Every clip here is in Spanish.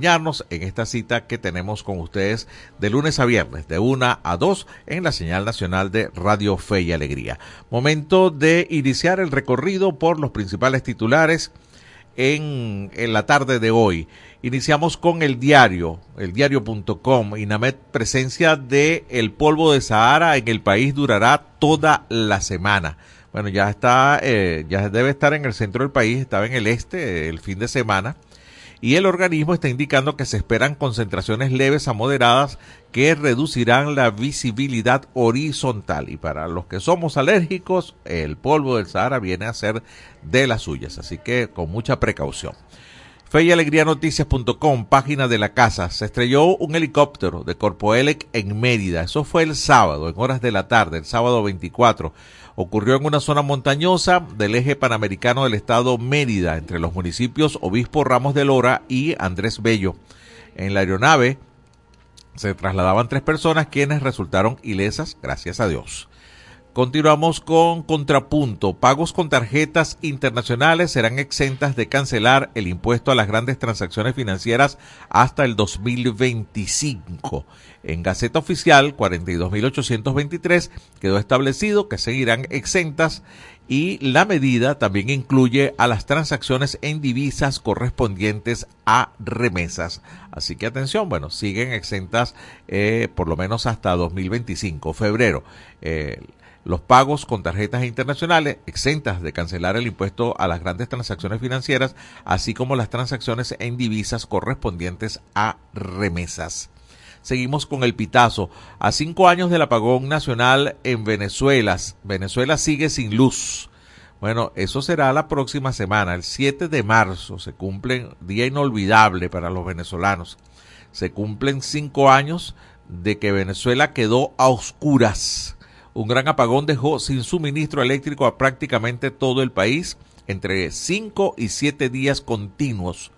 en esta cita que tenemos con ustedes de lunes a viernes, de 1 a 2 en la señal nacional de Radio Fe y Alegría. Momento de iniciar el recorrido por los principales titulares en, en la tarde de hoy. Iniciamos con el diario, el diario.com. INAMED presencia de el polvo de Sahara en el país durará toda la semana. Bueno, ya está, eh, ya debe estar en el centro del país, estaba en el este el fin de semana y el organismo está indicando que se esperan concentraciones leves a moderadas que reducirán la visibilidad horizontal. Y para los que somos alérgicos, el polvo del Sahara viene a ser de las suyas, así que con mucha precaución. Fe y Alegría Noticias.com, página de la casa. Se estrelló un helicóptero de Corpoelec en Mérida. Eso fue el sábado, en horas de la tarde, el sábado 24 ocurrió en una zona montañosa del eje panamericano del estado Mérida, entre los municipios Obispo Ramos de Lora y Andrés Bello. En la aeronave se trasladaban tres personas quienes resultaron ilesas, gracias a Dios. Continuamos con contrapunto. Pagos con tarjetas internacionales serán exentas de cancelar el impuesto a las grandes transacciones financieras hasta el 2025. En Gaceta Oficial 42.823 quedó establecido que seguirán exentas y la medida también incluye a las transacciones en divisas correspondientes a remesas. Así que atención, bueno, siguen exentas eh, por lo menos hasta 2025, febrero. Eh, los pagos con tarjetas internacionales exentas de cancelar el impuesto a las grandes transacciones financieras, así como las transacciones en divisas correspondientes a remesas. Seguimos con el pitazo. A cinco años del apagón nacional en Venezuela, Venezuela sigue sin luz. Bueno, eso será la próxima semana, el 7 de marzo. Se cumple día inolvidable para los venezolanos. Se cumplen cinco años de que Venezuela quedó a oscuras un gran apagón dejó sin suministro eléctrico a prácticamente todo el país entre 5 y 7 días continuos.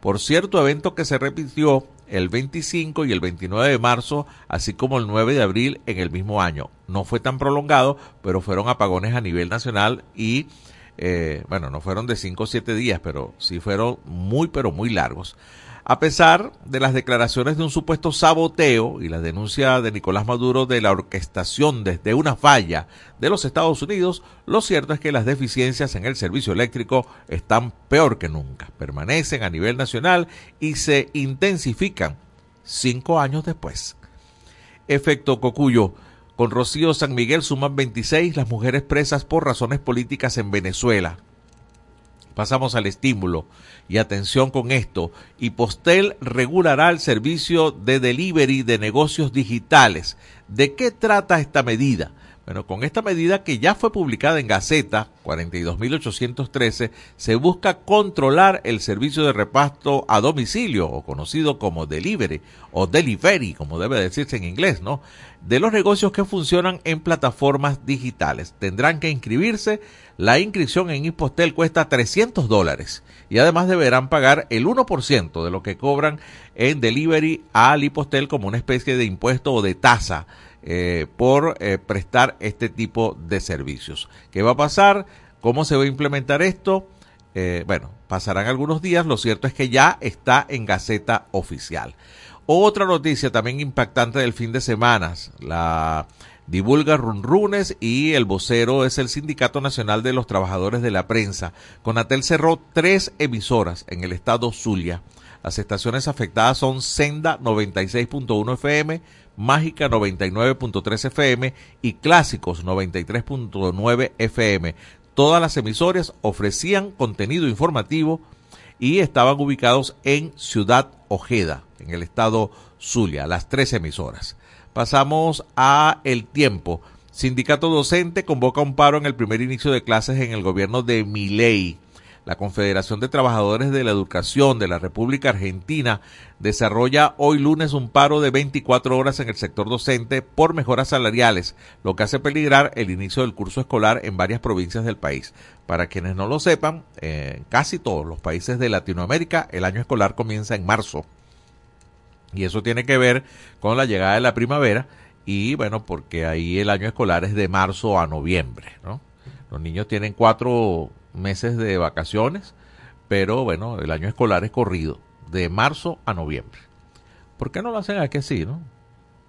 Por cierto evento que se repitió el 25 y el 29 de marzo, así como el 9 de abril en el mismo año. No fue tan prolongado, pero fueron apagones a nivel nacional y, eh, bueno, no fueron de 5 o 7 días, pero sí fueron muy, pero muy largos. A pesar de las declaraciones de un supuesto saboteo y la denuncia de Nicolás Maduro de la orquestación desde una falla de los Estados Unidos, lo cierto es que las deficiencias en el servicio eléctrico están peor que nunca, permanecen a nivel nacional y se intensifican cinco años después. Efecto Cocuyo. Con Rocío San Miguel suman 26 las mujeres presas por razones políticas en Venezuela. Pasamos al estímulo. Y atención con esto, Postel regulará el servicio de delivery de negocios digitales. ¿De qué trata esta medida? Bueno, con esta medida que ya fue publicada en Gaceta 42.813, se busca controlar el servicio de reparto a domicilio, o conocido como delivery, o delivery, como debe decirse en inglés, ¿no? De los negocios que funcionan en plataformas digitales. Tendrán que inscribirse. La inscripción en Impostel cuesta 300 dólares y además deberán pagar el 1% de lo que cobran en delivery al Impostel como una especie de impuesto o de tasa eh, por eh, prestar este tipo de servicios. ¿Qué va a pasar? ¿Cómo se va a implementar esto? Eh, bueno, pasarán algunos días, lo cierto es que ya está en Gaceta Oficial. Otra noticia también impactante del fin de semana, la divulga Runrunes y el vocero es el Sindicato Nacional de los Trabajadores de la Prensa. Conatel cerró tres emisoras en el estado Zulia. Las estaciones afectadas son Senda 96.1 FM, Mágica 99.3 FM y Clásicos 93.9 FM. Todas las emisoras ofrecían contenido informativo y estaban ubicados en Ciudad Ojeda, en el estado Zulia, las tres emisoras. Pasamos a El Tiempo. Sindicato docente convoca un paro en el primer inicio de clases en el gobierno de Miley. La Confederación de Trabajadores de la Educación de la República Argentina desarrolla hoy lunes un paro de 24 horas en el sector docente por mejoras salariales, lo que hace peligrar el inicio del curso escolar en varias provincias del país. Para quienes no lo sepan, en casi todos los países de Latinoamérica el año escolar comienza en marzo. Y eso tiene que ver con la llegada de la primavera y bueno, porque ahí el año escolar es de marzo a noviembre, ¿no? Los niños tienen cuatro meses de vacaciones, pero bueno, el año escolar es corrido, de marzo a noviembre. ¿Por qué no lo hacen aquí así, no?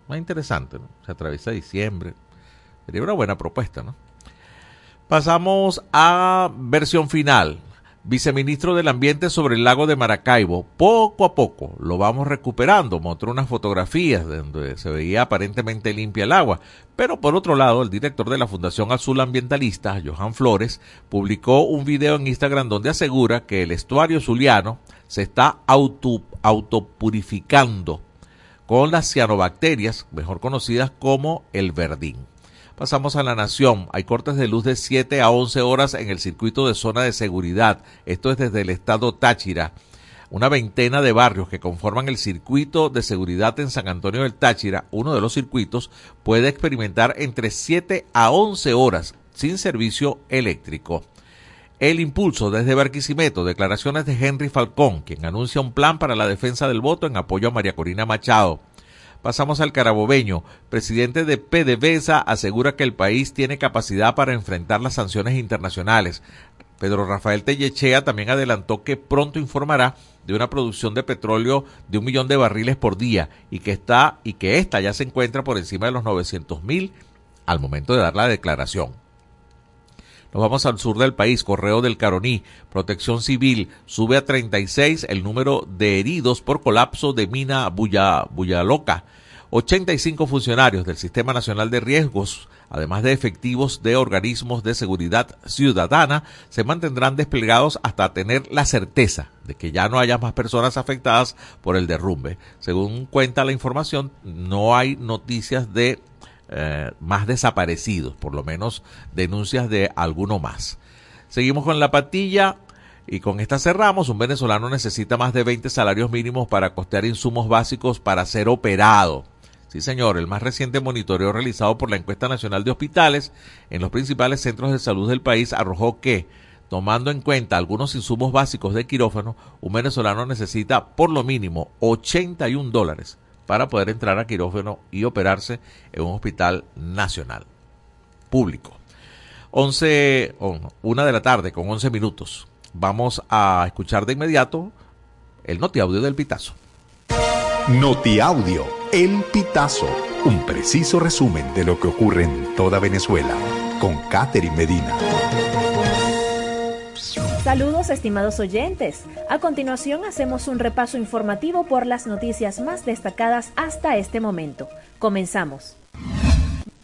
Más interesante, ¿no? Se atraviesa diciembre. Sería una buena propuesta, ¿no? Pasamos a versión final. Viceministro del Ambiente sobre el lago de Maracaibo. Poco a poco lo vamos recuperando. Mostró unas fotografías donde se veía aparentemente limpia el agua. Pero por otro lado, el director de la Fundación Azul Ambientalista, Johan Flores, publicó un video en Instagram donde asegura que el estuario zuliano se está auto, autopurificando con las cianobacterias, mejor conocidas como el verdín. Pasamos a la nación. Hay cortes de luz de 7 a 11 horas en el circuito de zona de seguridad. Esto es desde el estado Táchira. Una veintena de barrios que conforman el circuito de seguridad en San Antonio del Táchira, uno de los circuitos, puede experimentar entre 7 a 11 horas sin servicio eléctrico. El impulso desde Barquisimeto, declaraciones de Henry Falcón, quien anuncia un plan para la defensa del voto en apoyo a María Corina Machado. Pasamos al carabobeño. Presidente de PDVSA asegura que el país tiene capacidad para enfrentar las sanciones internacionales. Pedro Rafael Tellechea también adelantó que pronto informará de una producción de petróleo de un millón de barriles por día y que está y que esta ya se encuentra por encima de los 900 mil al momento de dar la declaración. Nos vamos al sur del país, Correo del Caroní, Protección Civil, sube a 36 el número de heridos por colapso de mina Buya, Buyaloca. 85 funcionarios del Sistema Nacional de Riesgos, además de efectivos de organismos de seguridad ciudadana, se mantendrán desplegados hasta tener la certeza de que ya no haya más personas afectadas por el derrumbe. Según cuenta la información, no hay noticias de eh, más desaparecidos, por lo menos denuncias de alguno más. Seguimos con la patilla y con esta cerramos. Un venezolano necesita más de 20 salarios mínimos para costear insumos básicos para ser operado. Sí, señor, el más reciente monitoreo realizado por la Encuesta Nacional de Hospitales en los principales centros de salud del país arrojó que, tomando en cuenta algunos insumos básicos de quirófano, un venezolano necesita por lo mínimo 81 dólares para poder entrar a quirófano y operarse en un hospital nacional público. 11, una de la tarde con 11 minutos. Vamos a escuchar de inmediato el notiaudio del Pitazo. Notiaudio, el Pitazo, un preciso resumen de lo que ocurre en toda Venezuela, con Catherine Medina. Saludos estimados oyentes. A continuación hacemos un repaso informativo por las noticias más destacadas hasta este momento. Comenzamos.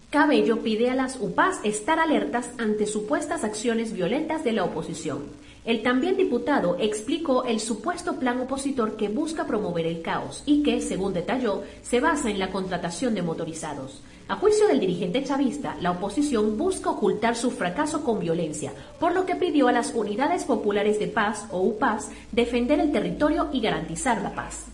Cabello pide a las UPAs estar alertas ante supuestas acciones violentas de la oposición. El también diputado explicó el supuesto plan opositor que busca promover el caos y que, según detalló, se basa en la contratación de motorizados. A juicio del dirigente chavista, la oposición busca ocultar su fracaso con violencia, por lo que pidió a las unidades populares de paz o UPAS defender el territorio y garantizar la paz.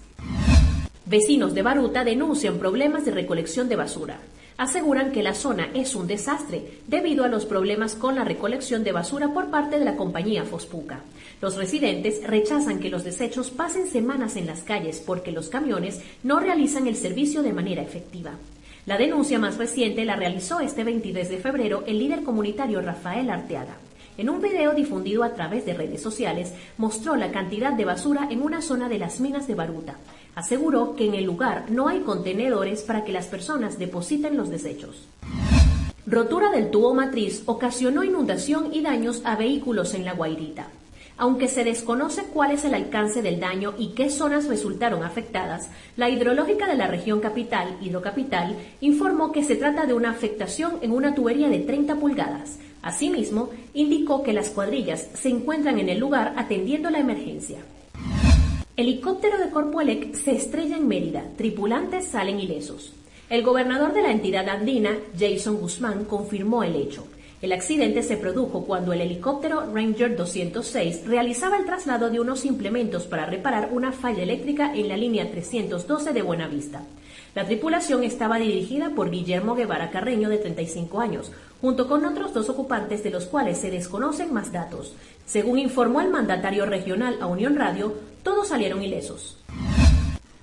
Vecinos de Baruta denuncian problemas de recolección de basura. Aseguran que la zona es un desastre debido a los problemas con la recolección de basura por parte de la compañía Fospuca. Los residentes rechazan que los desechos pasen semanas en las calles porque los camiones no realizan el servicio de manera efectiva. La denuncia más reciente la realizó este 23 de febrero el líder comunitario Rafael Arteaga. En un video difundido a través de redes sociales, mostró la cantidad de basura en una zona de las minas de Baruta. Aseguró que en el lugar no hay contenedores para que las personas depositen los desechos. Rotura del tubo matriz ocasionó inundación y daños a vehículos en La Guairita. Aunque se desconoce cuál es el alcance del daño y qué zonas resultaron afectadas, la hidrológica de la región capital, Hidrocapital, informó que se trata de una afectación en una tubería de 30 pulgadas. Asimismo, indicó que las cuadrillas se encuentran en el lugar atendiendo la emergencia. Helicóptero de Corpoelec se estrella en Mérida. Tripulantes salen ilesos. El gobernador de la entidad andina, Jason Guzmán, confirmó el hecho. El accidente se produjo cuando el helicóptero Ranger 206 realizaba el traslado de unos implementos para reparar una falla eléctrica en la línea 312 de Buenavista. La tripulación estaba dirigida por Guillermo Guevara Carreño, de 35 años, junto con otros dos ocupantes de los cuales se desconocen más datos. Según informó el mandatario regional a Unión Radio, todos salieron ilesos.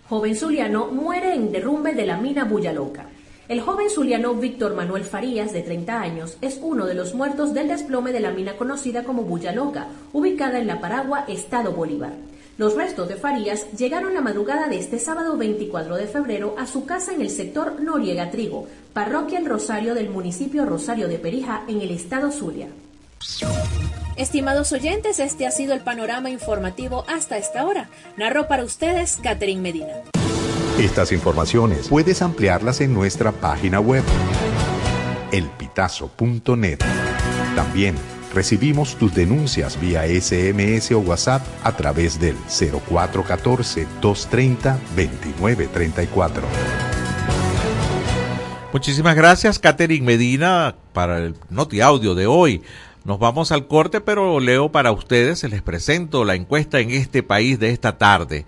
Joven zuliano muere en derrumbe de la mina Buyaloca. El joven zuliano Víctor Manuel Farías, de 30 años, es uno de los muertos del desplome de la mina conocida como Bulla Loca, ubicada en La Paragua, Estado Bolívar. Los restos de Farías llegaron la madrugada de este sábado 24 de febrero a su casa en el sector Noriega Trigo, parroquia El Rosario del municipio Rosario de Perija, en el estado Zulia. Estimados oyentes, este ha sido el panorama informativo hasta esta hora. Narró para ustedes Catherine Medina. Estas informaciones puedes ampliarlas en nuestra página web elpitazo.net. También recibimos tus denuncias vía SMS o WhatsApp a través del 0414-230-2934. Muchísimas gracias, Catherine Medina, para el Noti Audio de hoy. Nos vamos al corte, pero leo para ustedes, les presento la encuesta en este país de esta tarde.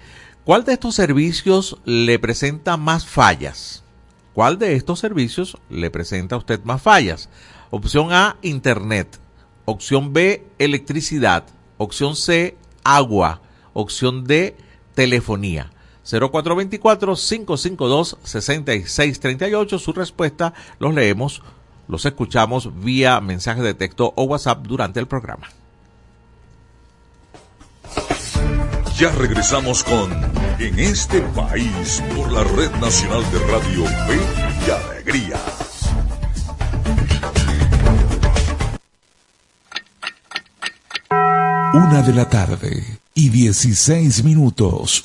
¿Cuál de estos servicios le presenta más fallas? ¿Cuál de estos servicios le presenta a usted más fallas? Opción A, Internet. Opción B, electricidad. Opción C, agua. Opción D, telefonía. 0424-552-6638. Su respuesta los leemos, los escuchamos vía mensaje de texto o WhatsApp durante el programa. Ya regresamos con En este país por la Red Nacional de Radio Fe y Alegría. Una de la tarde y 16 minutos.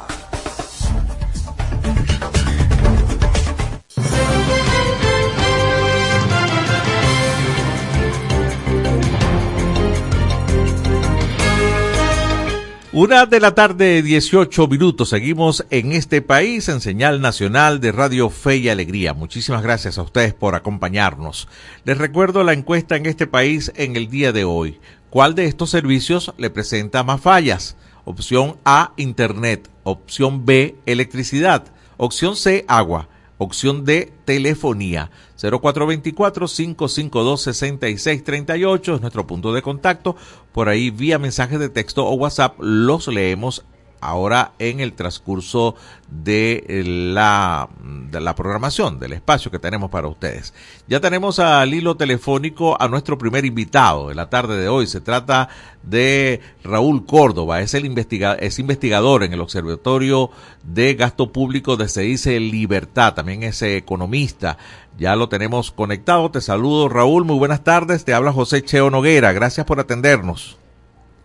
Una de la tarde, 18 minutos. Seguimos en este país en señal nacional de Radio Fe y Alegría. Muchísimas gracias a ustedes por acompañarnos. Les recuerdo la encuesta en este país en el día de hoy. ¿Cuál de estos servicios le presenta más fallas? Opción A, Internet. Opción B, electricidad. Opción C, agua. Opción D, telefonía. 0424-552-6638 es nuestro punto de contacto. Por ahí vía mensaje de texto o WhatsApp los leemos ahora en el transcurso de la, de la programación, del espacio que tenemos para ustedes. Ya tenemos al hilo telefónico a nuestro primer invitado de la tarde de hoy. Se trata de Raúl Córdoba, es, el investiga es investigador en el Observatorio de Gasto Público de Se dice Libertad, también es economista. Ya lo tenemos conectado. Te saludo, Raúl. Muy buenas tardes. Te habla José Cheo Noguera. Gracias por atendernos.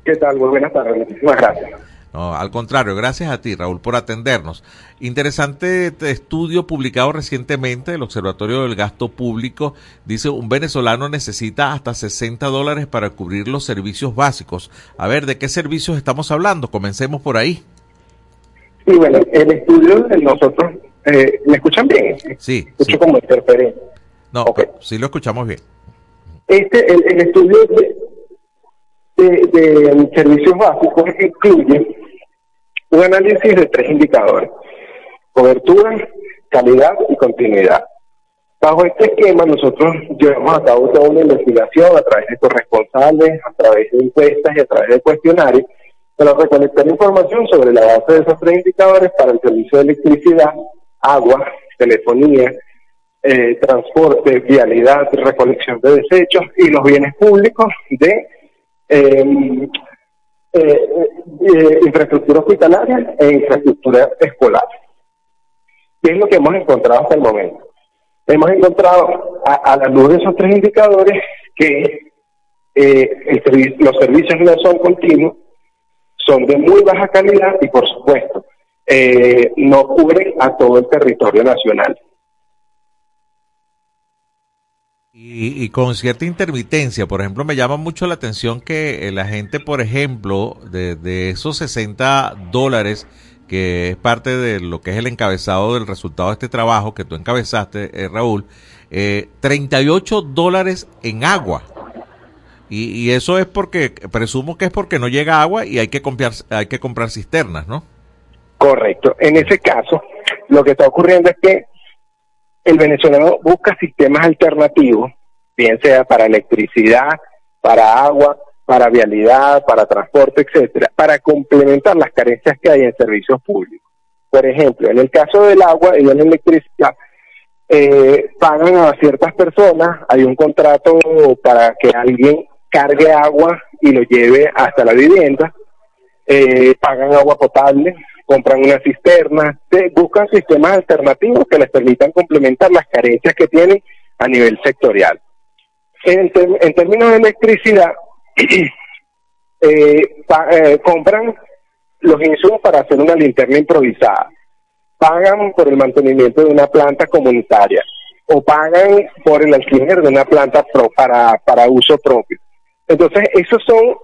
¿Qué tal? Muy buenas tardes. Muchísimas gracias. No, al contrario, gracias a ti, Raúl, por atendernos. Interesante estudio publicado recientemente del Observatorio del Gasto Público. Dice, un venezolano necesita hasta 60 dólares para cubrir los servicios básicos. A ver, ¿de qué servicios estamos hablando? Comencemos por ahí. Sí, bueno, el estudio de nosotros, eh, ¿me escuchan bien? Sí. Escucho sí. como interferente. No, okay. sí lo escuchamos bien. Este, el, el estudio de, de, de, servicios básicos incluye un análisis de tres indicadores, cobertura, calidad y continuidad. Bajo este esquema nosotros llevamos a cabo toda una investigación a través de corresponsales, a través de encuestas y a través de cuestionarios para recolectar información sobre la base de esos tres indicadores para el servicio de electricidad, agua, telefonía, eh, transporte, vialidad, recolección de desechos y los bienes públicos de em, eh, eh, infraestructura hospitalaria e infraestructura escolar. ¿Qué es lo que hemos encontrado hasta el momento? Hemos encontrado a, la luz de esos tres indicadores que los servicios no son continuos, son de muy baja calidad y por supuesto no cubren a todo el territorio nacional. Y, con cierta intermitencia, por ejemplo, me llama mucho la atención que la gente, por ejemplo, de, esos 60 dólares, que es parte de lo que es el encabezado del resultado de este trabajo que tú encabezaste, eh, Raúl, eh, 38 dólares en agua. Y, y, eso es porque, presumo que es porque no llega agua y hay que comprar, hay que comprar cisternas, ¿no? Correcto. En ese caso, lo que está ocurriendo es que el venezolano busca sistemas alternativos, bien sea para electricidad, para agua, para vialidad, para transporte, etcétera, para complementar las carencias que hay en servicios públicos. Por ejemplo, en el caso del agua y de la electricidad, eh, pagan a ciertas personas, hay un contrato para que alguien cargue agua y lo lleve hasta la vivienda, eh, pagan agua potable, compran una cisterna, buscan sistemas alternativos que les permitan complementar las carencias que tienen a nivel sectorial. En, términos de electricidad, eh, eh, compran los insumos para hacer una linterna improvisada, pagan por el mantenimiento de una planta comunitaria o pagan por el alquiler de una planta para, para uso propio. Entonces, esos son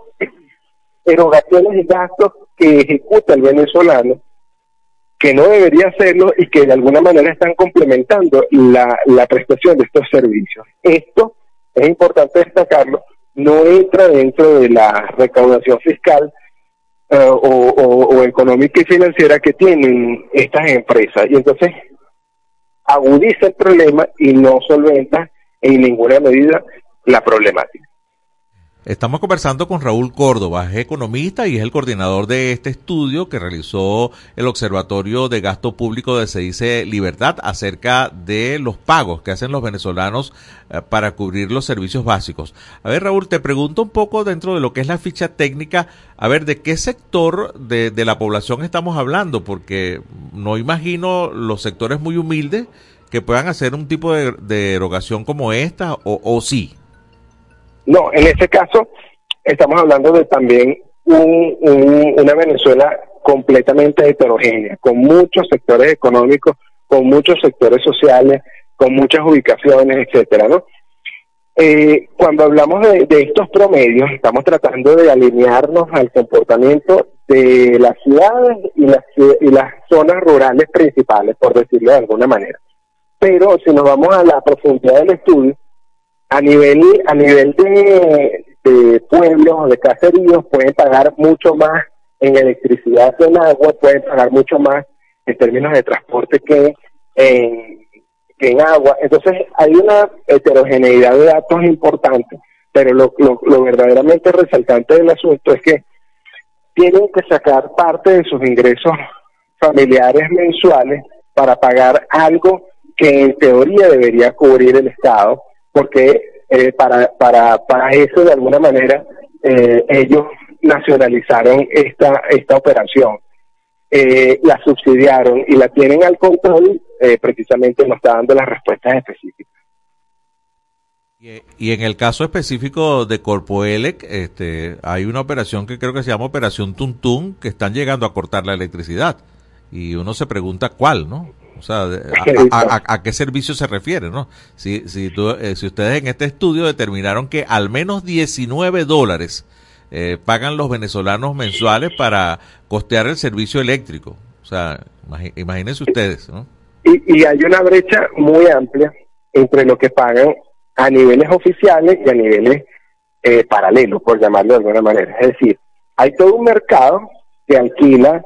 erogaciones y gastos que ejecuta el venezolano, que no debería hacerlo y que de alguna manera están complementando la, prestación de estos servicios. Esto es importante destacarlo, no entra dentro de la recaudación fiscal eh, o, económica y financiera que tienen estas empresas. Y entonces agudiza el problema y no solventa en ninguna medida la problemática. Estamos conversando con Raúl Córdoba, es economista y es el coordinador de este estudio que realizó el Observatorio de Gasto Público de Se dice Libertad acerca de los pagos que hacen los venezolanos eh, para cubrir los servicios básicos. A ver, Raúl, te pregunto un poco dentro de lo que es la ficha técnica, a ver, ¿de qué sector de, la población estamos hablando? Porque no imagino los sectores muy humildes que puedan hacer un tipo de, erogación como esta, o, o sí. No, en este caso estamos hablando de también una Venezuela completamente heterogénea, con muchos sectores económicos, con muchos sectores sociales, con muchas ubicaciones, etcétera, ¿no? Eh, cuando hablamos de, estos promedios, estamos tratando de alinearnos al comportamiento de las ciudades y las, y las zonas rurales principales, por decirlo de alguna manera. Pero si nos vamos a la profundidad del estudio, a nivel a nivel de, de pueblos de caseríos pueden pagar mucho más en electricidad que en agua, pueden pagar mucho más en términos de transporte que en, en agua. Entonces hay una heterogeneidad de datos importantes, pero lo, lo verdaderamente resaltante del asunto es que tienen que sacar parte de sus ingresos familiares mensuales para pagar algo que en teoría debería cubrir el Estado porque eh, para, para, para eso de alguna manera eh, ellos nacionalizaron esta, esta operación, eh, la subsidiaron y la tienen al control, precisamente nos está dando las respuestas específicas. Y, en el caso específico de Corpoelec, este, hay una operación que creo que se llama Operación Tuntún, que están llegando a cortar la electricidad. Y uno se pregunta cuál, ¿no? O sea, a, qué servicio se refiere, no? Si, si, eh, si ustedes en este estudio determinaron que al menos 19 dólares eh, pagan los venezolanos mensuales para costear el servicio eléctrico. O sea, imagínense ustedes, ¿no? Y, y hay una brecha muy amplia entre lo que pagan a niveles oficiales y a niveles eh, paralelos, por llamarlo de alguna manera. Es decir, hay todo un mercado que alquila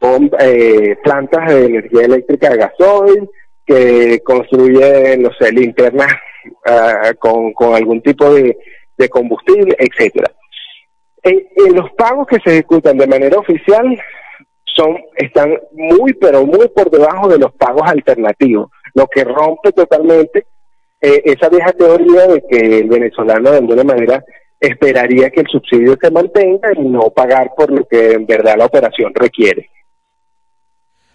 eh, plantas de energía eléctrica de gasoil, que construye, no sé, linternas ah, con, algún tipo de, de combustible, etcétera. En, los pagos que se ejecutan de manera oficial son están muy pero muy por debajo de los pagos alternativos, lo que rompe totalmente eh, esa vieja teoría de que el venezolano de alguna manera esperaría que el subsidio se mantenga y no pagar por lo que en verdad la operación requiere.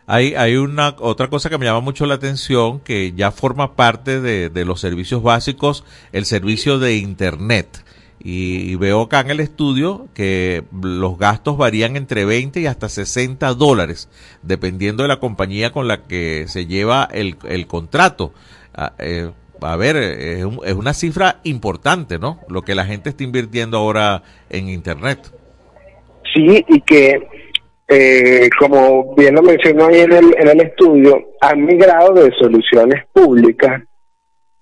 Hay, hay una otra cosa que me llama mucho la atención, que ya forma parte de, los servicios básicos, el servicio de Internet. Y, veo acá en el estudio que los gastos varían entre 20 y hasta 60 dólares, dependiendo de la compañía con la que se lleva el, el contrato. Ah, eh, a ver, es, es, una cifra importante, ¿no? Lo que la gente está invirtiendo ahora en Internet. Sí, y que, eh, como bien lo mencionó ahí en el, en el estudio, han migrado de soluciones públicas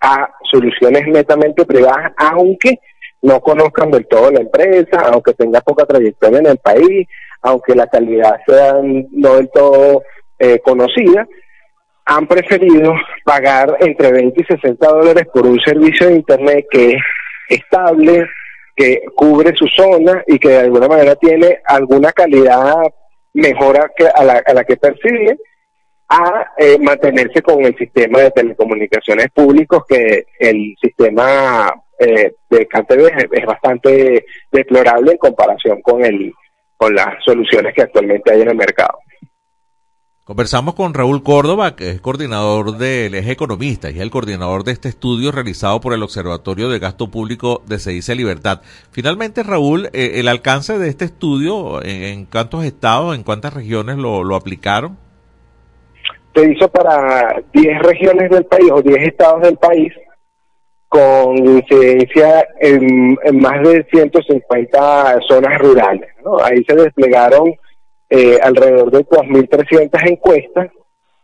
a soluciones netamente privadas, aunque no conozcan del todo la empresa, aunque tenga poca trayectoria en el país, aunque la calidad sea no del todo eh, conocida, han preferido pagar entre 20 y 60 dólares por un servicio de Internet que es estable, que cubre su zona y que de alguna manera tiene alguna calidad mejor que a, la, a la que percibe, a eh, mantenerse con el sistema de telecomunicaciones públicos que el sistema eh, de CanTV es, bastante deplorable en comparación con el con las soluciones que actualmente hay en el mercado. Conversamos con Raúl Córdoba, que es coordinador del eje economista y es el coordinador de este estudio realizado por el Observatorio de Gasto Público de Dice Libertad. Finalmente, Raúl, eh, el alcance de este estudio, ¿en, cuántos estados, en cuántas regiones lo, aplicaron? Se hizo para 10 regiones del país o 10 estados del país con incidencia en, más de 150 zonas rurales. Ahí se desplegaron eh, alrededor de 2.300 encuestas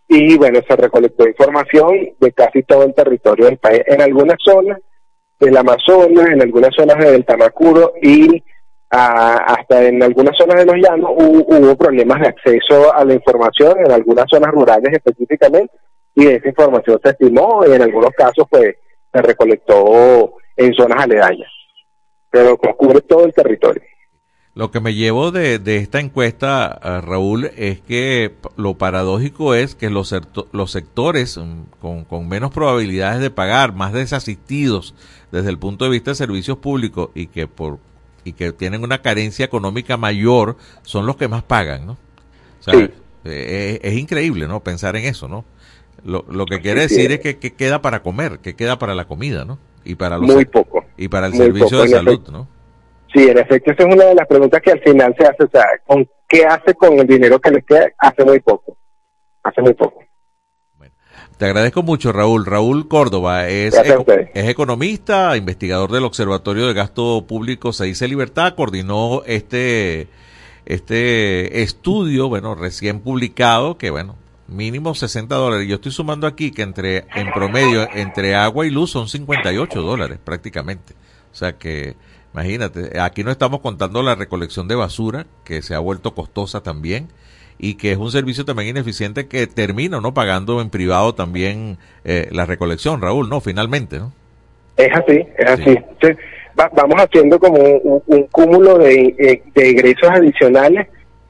y bueno, se recolectó información de casi todo el territorio del país, en algunas zonas del Amazonas, en algunas zonas del Tamacuro y hasta en algunas zonas de los llanos hubo, problemas de acceso a la información, en algunas zonas rurales específicamente, y esa información se estimó y en algunos casos pues se recolectó en zonas aledañas, pero cubre todo el territorio. Lo que me llevo de, de esta encuesta, eh, Raúl, es que lo paradójico es que los, los sectores mm, con, con, menos probabilidades de pagar, más desasistidos desde el punto de vista de servicios públicos y que por y que tienen una carencia económica mayor, son los que más pagan, ¿no? O sea, eh, es, es, increíble, ¿no? Pensar en eso, ¿no? Lo, lo que quiere decir es que, que, queda para comer, que queda para la comida, ¿no? Y para los Muy poco. Y para el servicio de salud, ¿no? Sí, en efecto, esa es una de las preguntas que al final se hace, o sea, ¿con qué hace con el dinero que les queda? Hace muy poco, hace muy poco. Bueno, te agradezco mucho, Raúl. Raúl Córdoba es, es economista, investigador del Observatorio de Gasto Público Se dice Libertad, coordinó este, este estudio, bueno, recién publicado, que bueno, mínimo 60 dólares. Yo estoy sumando aquí que entre en promedio entre agua y luz son 58 dólares prácticamente. O sea que imagínate, aquí no estamos contando la recolección de basura que se ha vuelto costosa también y que es un servicio también ineficiente que termina no pagando en privado también eh, la recolección, Raúl, no, finalmente, ¿no? Es así, es así. Entonces, vamos haciendo como un, cúmulo de, eh, de egresos adicionales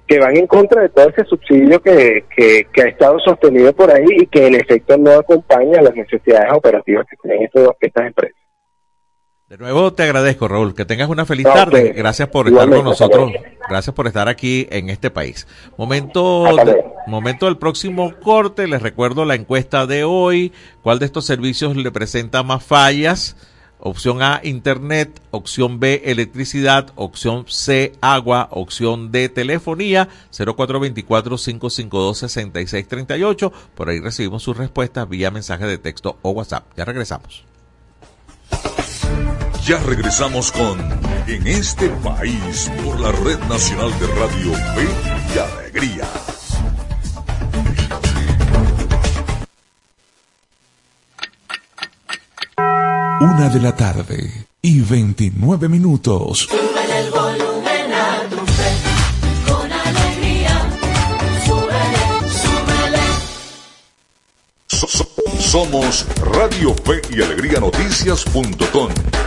que van en contra de todo ese subsidio que, que, ha estado sostenido por ahí y que en efecto no acompaña a las necesidades operativas que tienen estas empresas. De nuevo te agradezco, Raúl. Que tengas una feliz tarde. Gracias por estar con nosotros. Gracias por estar aquí en este país. Momento, momento del próximo corte. Les recuerdo la encuesta de hoy. ¿Cuál de estos servicios le presenta más fallas? Opción A, Internet. Opción B, electricidad. Opción C, agua. Opción D, telefonía. 0424-552-6638. Por ahí recibimos sus respuestas vía mensaje de texto o WhatsApp. Ya regresamos. Ya regresamos con En este país por la Red Nacional de Radio Fe y Alegría. Una de la tarde y 29 minutos. Somos Radio Fe y Alegría Noticias.com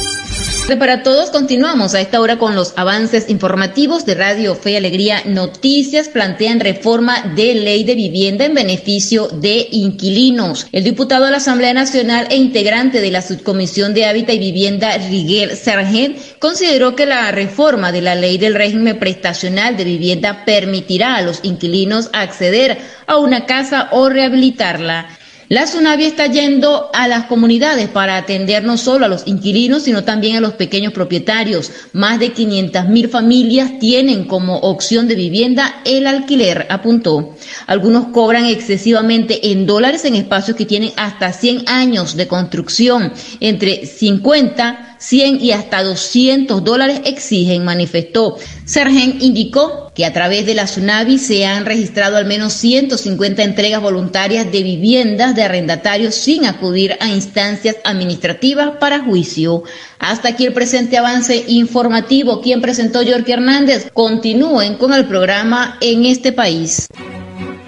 Para todos, continuamos a esta hora con los avances informativos de Radio Fe y Alegría Noticias. Plantean reforma de ley de vivienda en beneficio de inquilinos. El diputado de la Asamblea Nacional e integrante de la Subcomisión de Hábitat y Vivienda, Riguel Sargent, consideró que la reforma de la ley del régimen prestacional de vivienda permitirá a los inquilinos acceder a una casa o rehabilitarla. La Sunavi está yendo a las comunidades para atender no solo a los inquilinos, sino también a los pequeños propietarios. Más de 500 mil familias tienen como opción de vivienda el alquiler, apuntó. Algunos cobran excesivamente en dólares en espacios que tienen hasta 100 años de construcción, entre 50 100 y hasta 200 dólares exigen, manifestó. Sergen indicó que a través de la Sunavi se han registrado al menos 150 entregas voluntarias de viviendas de arrendatarios sin acudir a instancias administrativas para juicio. Hasta aquí el presente avance informativo. Quien presentó Jorge Hernández. Continúen con el programa en este país.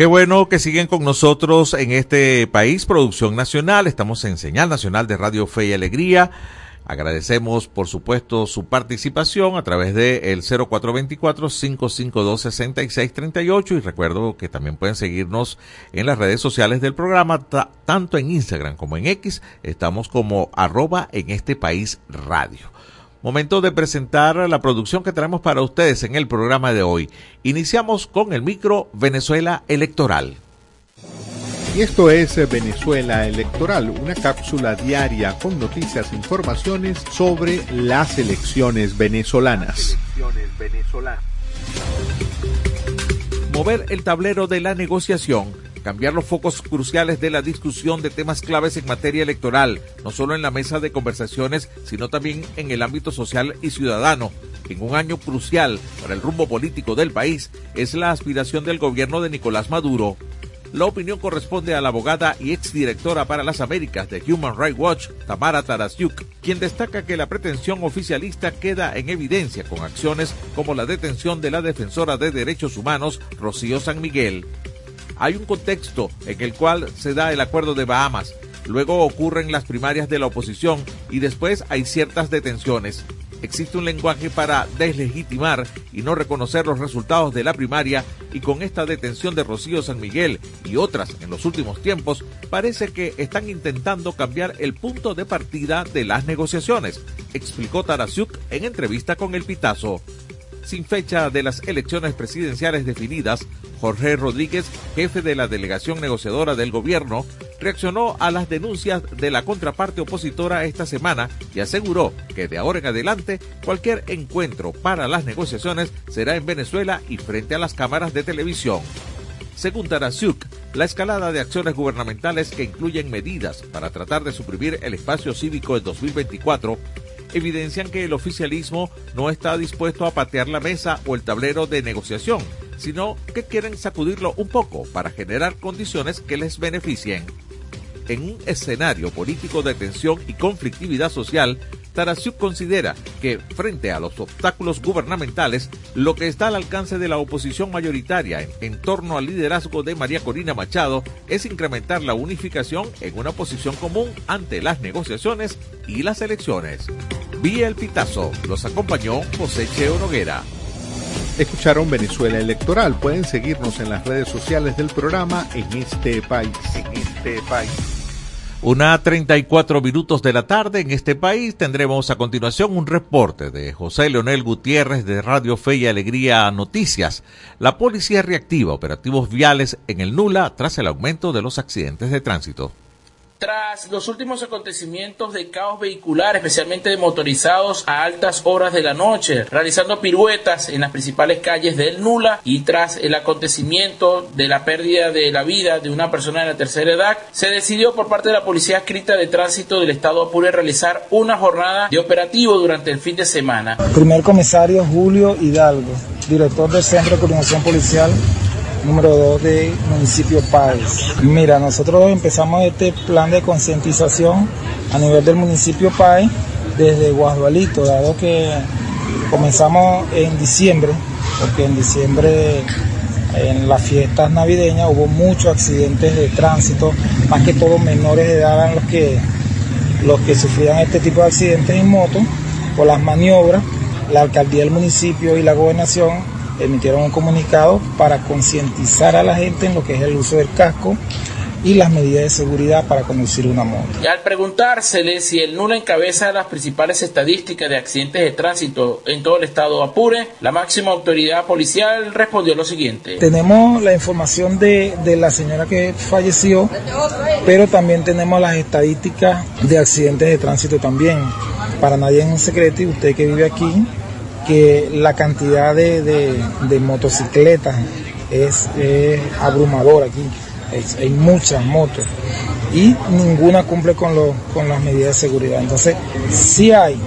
Qué bueno que siguen con nosotros en este país, Producción Nacional. Estamos en Señal Nacional de Radio Fe y Alegría. Agradecemos, por supuesto, su participación a través de el 0424-552-6638 y recuerdo que también pueden seguirnos en las redes sociales del programa, tanto en Instagram como en X. Estamos como arroba en este país radio. Momento de presentar la producción que tenemos para ustedes en el programa de hoy. Iniciamos con el micro Venezuela Electoral. Y esto es Venezuela Electoral, una cápsula diaria con noticias e informaciones sobre las elecciones venezolanas. Mover el tablero de la negociación cambiar los focos cruciales de la discusión de temas claves en materia electoral, no solo en la mesa de conversaciones, sino también en el ámbito social y ciudadano. En un año crucial para el rumbo político del país es la aspiración del gobierno de Nicolás Maduro. La opinión corresponde a la abogada y exdirectora para las Américas de Human Rights Watch, Tamara Tarasiuk, quien destaca que la pretensión oficialista queda en evidencia con acciones como la detención de la defensora de derechos humanos, Rocío San Miguel hay un contexto en el cual se da el acuerdo de Bahamas, luego ocurren las primarias de la oposición y después hay ciertas detenciones. Existe un lenguaje para deslegitimar y no reconocer los resultados de la primaria y con esta detención de Rocío San Miguel y otras en los últimos tiempos, parece que están intentando cambiar el punto de partida de las negociaciones, explicó Tarasiuk en entrevista con El Pitazo sin fecha de las elecciones presidenciales definidas, Jorge Rodríguez, jefe de la delegación negociadora del gobierno, reaccionó a las denuncias de la contraparte opositora esta semana y aseguró que de ahora en adelante cualquier encuentro para las negociaciones será en Venezuela y frente a las cámaras de televisión. Según Tarasiuk, la escalada de acciones gubernamentales que incluyen medidas para tratar de suprimir el espacio cívico en 2024 evidencian que el oficialismo no está dispuesto a patear la mesa o el tablero de negociación, sino que quieren sacudirlo un poco para generar condiciones que les beneficien. En un escenario político de tensión y conflictividad social, Tarasiuk considera que, frente a los obstáculos gubernamentales, lo que está al alcance de la oposición mayoritaria en, torno al liderazgo de María Corina Machado es incrementar la unificación en una posición común ante las negociaciones y las elecciones. Vía el Pitazo, los acompañó José Cheo Noguera. Escucharon Venezuela Electoral. Pueden seguirnos en las redes sociales del programa en este país. En este país. Una 34 minutos de la tarde en este país tendremos a continuación un reporte de José Leonel Gutiérrez de Radio Fe y Alegría Noticias. La policía reactiva operativos viales en el Nula tras el aumento de los accidentes de tránsito. Tras los últimos acontecimientos de caos vehicular, especialmente de motorizados a altas horas de la noche, realizando piruetas en las principales calles del Nula y tras el acontecimiento de la pérdida de la vida de una persona de la tercera edad, se decidió por parte de la Policía Escrita de Tránsito del Estado Apure realizar una jornada de operativo durante el fin de semana. Primer comisario Julio Hidalgo, director del Centro de Coordinación Policial número 2 de municipio Páez. Mira, nosotros empezamos este plan de concientización a nivel del municipio Páez desde Guadualito, dado que comenzamos en diciembre, porque en diciembre en las fiestas navideñas hubo muchos accidentes de tránsito, más que todo menores de edad eran los que, los que sufrían este tipo de accidentes en moto por las maniobras. La alcaldía del municipio y la gobernación emitieron un comunicado para concientizar a la gente en lo que es el uso del casco y las medidas de seguridad para conducir una moto. Y al preguntársele si el NULA encabeza las principales estadísticas de accidentes de tránsito en todo el estado Apure, la máxima autoridad policial respondió lo siguiente. Tenemos la información de, de la señora que falleció, pero también tenemos las estadísticas de accidentes de tránsito también. Para nadie es un secreto y usted que vive aquí que la cantidad de, motocicletas es, abrumadora aquí. hay muchas motos y ninguna cumple con, con las medidas de seguridad. Entonces, sí hay,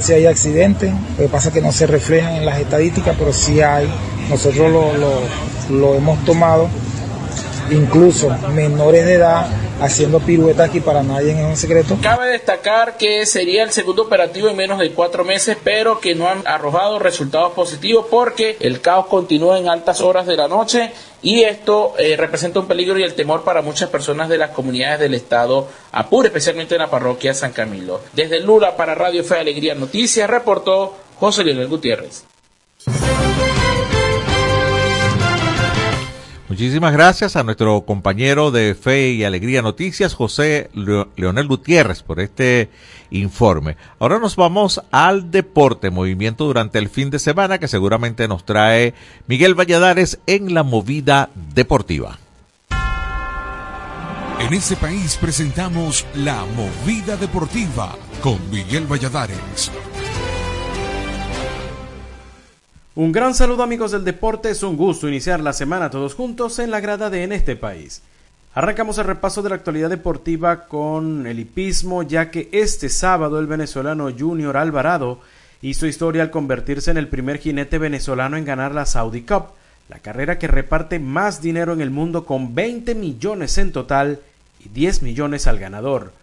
sí hay accidentes, lo que pasa es que no se reflejan en las estadísticas, pero sí hay. Nosotros lo, lo hemos tomado, incluso menores de edad haciendo piruetas aquí para nadie es un secreto. Cabe destacar que sería el segundo operativo en menos de cuatro meses, pero que no han arrojado resultados positivos porque el caos continúa en altas horas de la noche y esto eh, representa un peligro y el temor para muchas personas de las comunidades del estado Apure, especialmente en la parroquia San Camilo. Desde Lula para Radio Fe Alegría Noticias reportó José Leonel Gutiérrez. Muchísimas gracias a nuestro compañero de Fe y Alegría Noticias, José Leonel Gutiérrez, por este informe. Ahora nos vamos al deporte, movimiento durante el fin de semana que seguramente nos trae Miguel Valladares en la movida deportiva. En este país presentamos la movida deportiva con Miguel Valladares. Un gran saludo amigos del deporte, es un gusto iniciar la semana todos juntos en la grada de En este país. Arrancamos el repaso de la actualidad deportiva con el hipismo, ya que este sábado el venezolano Junior Alvarado hizo historia al convertirse en el primer jinete venezolano en ganar la Saudi Cup, la carrera que reparte más dinero en el mundo con 20 millones en total y 10 millones al ganador.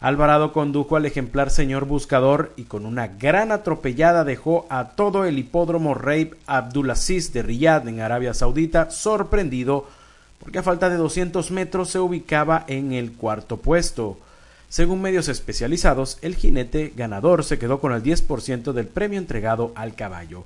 Alvarado condujo al ejemplar señor buscador y con una gran atropellada dejó a todo el hipódromo Reib Abdulaziz de Riyadh en Arabia Saudita sorprendido porque a falta de 200 metros se ubicaba en el cuarto puesto. Según medios especializados, el jinete ganador se quedó con el 10% del premio entregado al caballo.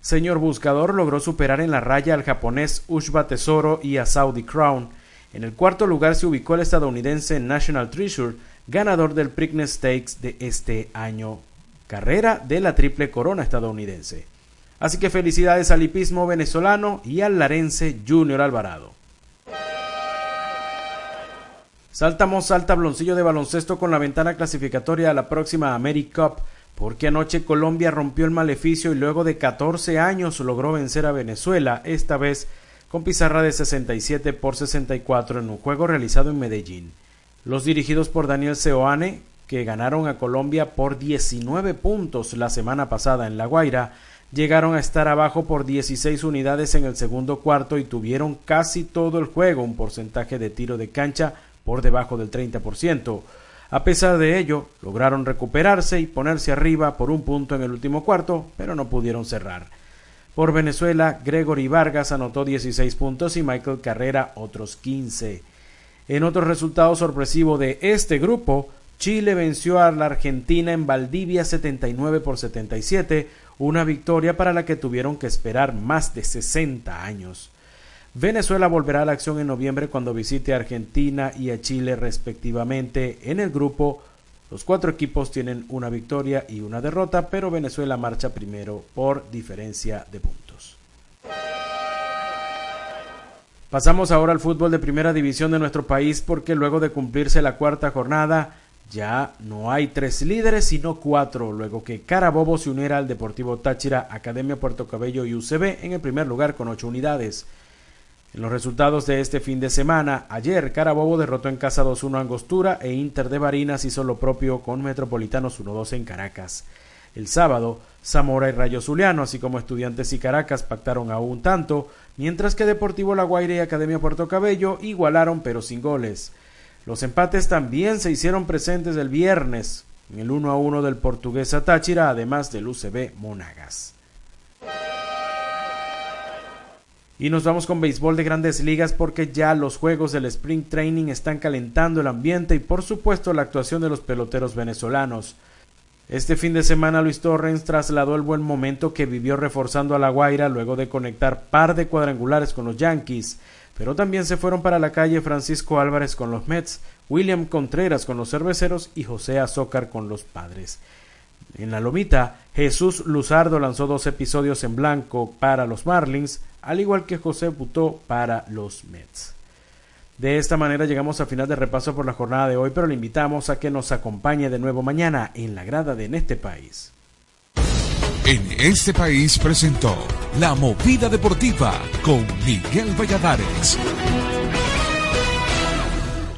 Señor Buscador logró superar en la raya al japonés Ushba Tesoro y a Saudi Crown. En el cuarto lugar se ubicó el estadounidense National Treasure, ganador del Preakness Stakes de este año, carrera de la triple corona estadounidense. Así que felicidades al hipismo venezolano y al larense Junior Alvarado. Saltamos al tabloncillo de baloncesto con la ventana clasificatoria a la próxima America Cup, porque anoche Colombia rompió el maleficio y luego de 14 años logró vencer a Venezuela, esta vez con pizarra de 67 por 64 en un juego realizado en Medellín. Los dirigidos por Daniel Seoane, que ganaron a Colombia por 19 puntos la semana pasada en La Guaira, llegaron a estar abajo por 16 unidades en el segundo cuarto y tuvieron casi todo el juego, un porcentaje de tiro de cancha por debajo del 30%. A pesar de ello, lograron recuperarse y ponerse arriba por un punto en el último cuarto, pero no pudieron cerrar. Por Venezuela, Gregory Vargas anotó 16 puntos y Michael Carrera otros 15. En otro resultado sorpresivo de este grupo, Chile venció a la Argentina en Valdivia 79 por 77, una victoria para la que tuvieron que esperar más de 60 años. Venezuela volverá a la acción en noviembre cuando visite a Argentina y a Chile respectivamente. En el grupo, los cuatro equipos tienen una victoria y una derrota, pero Venezuela marcha primero por diferencia de puntos. Pasamos ahora al fútbol de primera división de nuestro país porque luego de cumplirse la cuarta jornada ya no hay tres líderes sino cuatro, luego que Carabobo se uniera al Deportivo Táchira, Academia Puerto Cabello y UCB en el primer lugar con ocho unidades. En los resultados de este fin de semana, ayer Carabobo derrotó en casa 2-1 a Angostura e Inter de Barinas hizo lo propio con Metropolitanos 1-2 en Caracas. El sábado, Zamora y Rayo Zuliano, así como Estudiantes y Caracas, pactaron a un tanto, mientras que Deportivo La Guaira y Academia Puerto Cabello igualaron pero sin goles. Los empates también se hicieron presentes el viernes, en el 1 a 1 del Portuguesa Táchira, además del UCB Monagas. Y nos vamos con béisbol de grandes ligas porque ya los juegos del Spring Training están calentando el ambiente y por supuesto la actuación de los peloteros venezolanos. Este fin de semana Luis Torrens trasladó el buen momento que vivió reforzando a La Guaira luego de conectar par de cuadrangulares con los Yankees, pero también se fueron para la calle Francisco Álvarez con los Mets, William Contreras con los Cerveceros y José Azócar con los Padres. En la lomita, Jesús Luzardo lanzó dos episodios en blanco para los Marlins, al igual que José Butó para los Mets. De esta manera llegamos al final de repaso por la jornada de hoy, pero le invitamos a que nos acompañe de nuevo mañana en la grada de En este país. En este país presentó La Movida Deportiva con Miguel Valladares.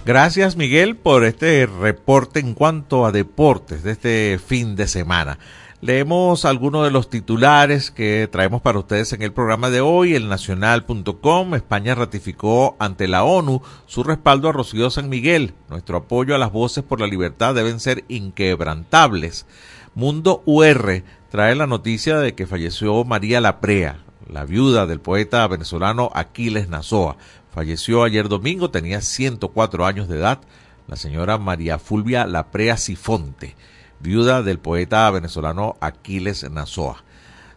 Gracias Miguel por este reporte en cuanto a deportes de este fin de semana. Leemos algunos de los titulares que traemos para ustedes en el programa de hoy. El nacional.com, España ratificó ante la ONU su respaldo a Rocío San Miguel. Nuestro apoyo a las voces por la libertad deben ser inquebrantables. Mundo UR trae la noticia de que falleció María Laprea, la viuda del poeta venezolano Aquiles Nazoa. Falleció ayer domingo, tenía 104 años de edad, la señora María Fulvia Laprea Sifonte viuda del poeta venezolano Aquiles Nazoa.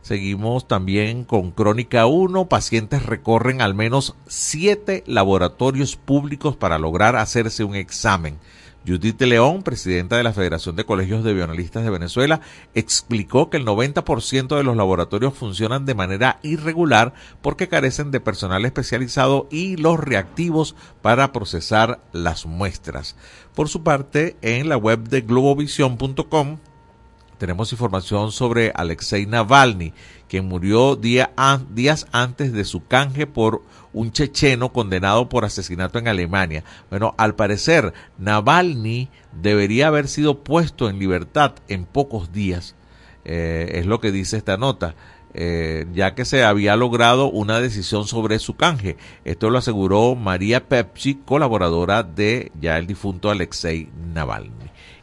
Seguimos también con Crónica 1. Pacientes recorren al menos siete laboratorios públicos para lograr hacerse un examen. Judith León, presidenta de la Federación de Colegios de Bioanalistas de Venezuela, explicó que el 90% de los laboratorios funcionan de manera irregular porque carecen de personal especializado y los reactivos para procesar las muestras. Por su parte, en la web de globovision.com tenemos información sobre Alexei Navalny, quien murió días antes de su canje por un checheno condenado por asesinato en Alemania. Bueno, al parecer, Navalny debería haber sido puesto en libertad en pocos días, eh, es lo que dice esta nota. Eh, ya que se había logrado una decisión sobre su canje. Esto lo aseguró María Pepsi, colaboradora de ya el difunto Alexei Navalny.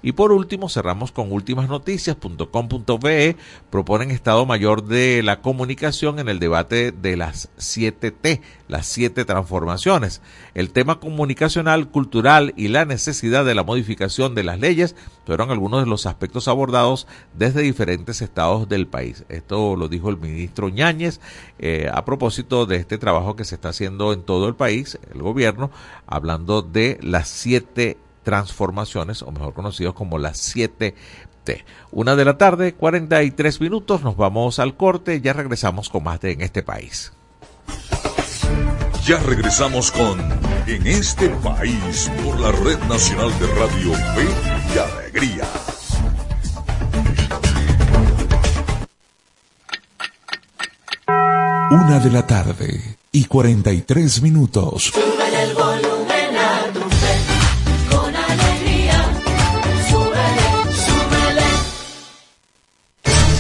Y por último, cerramos con ultimasnoticias.com.be. Proponen Estado Mayor de la Comunicación en el debate de las 7T, las siete transformaciones. El tema comunicacional, cultural y la necesidad de la modificación de las leyes fueron algunos de los aspectos abordados desde diferentes estados del país. Esto lo dijo el ministro Ñáñez eh, a propósito de este trabajo que se está haciendo en todo el país, el gobierno, hablando de las siete transformaciones, o mejor conocidos como las 7T. Una de la tarde, 43 minutos, nos vamos al corte, ya regresamos con más de En este país. Ya regresamos con En este país por la Red Nacional de Radio Fe y Alegría. Una de la tarde y 43 minutos.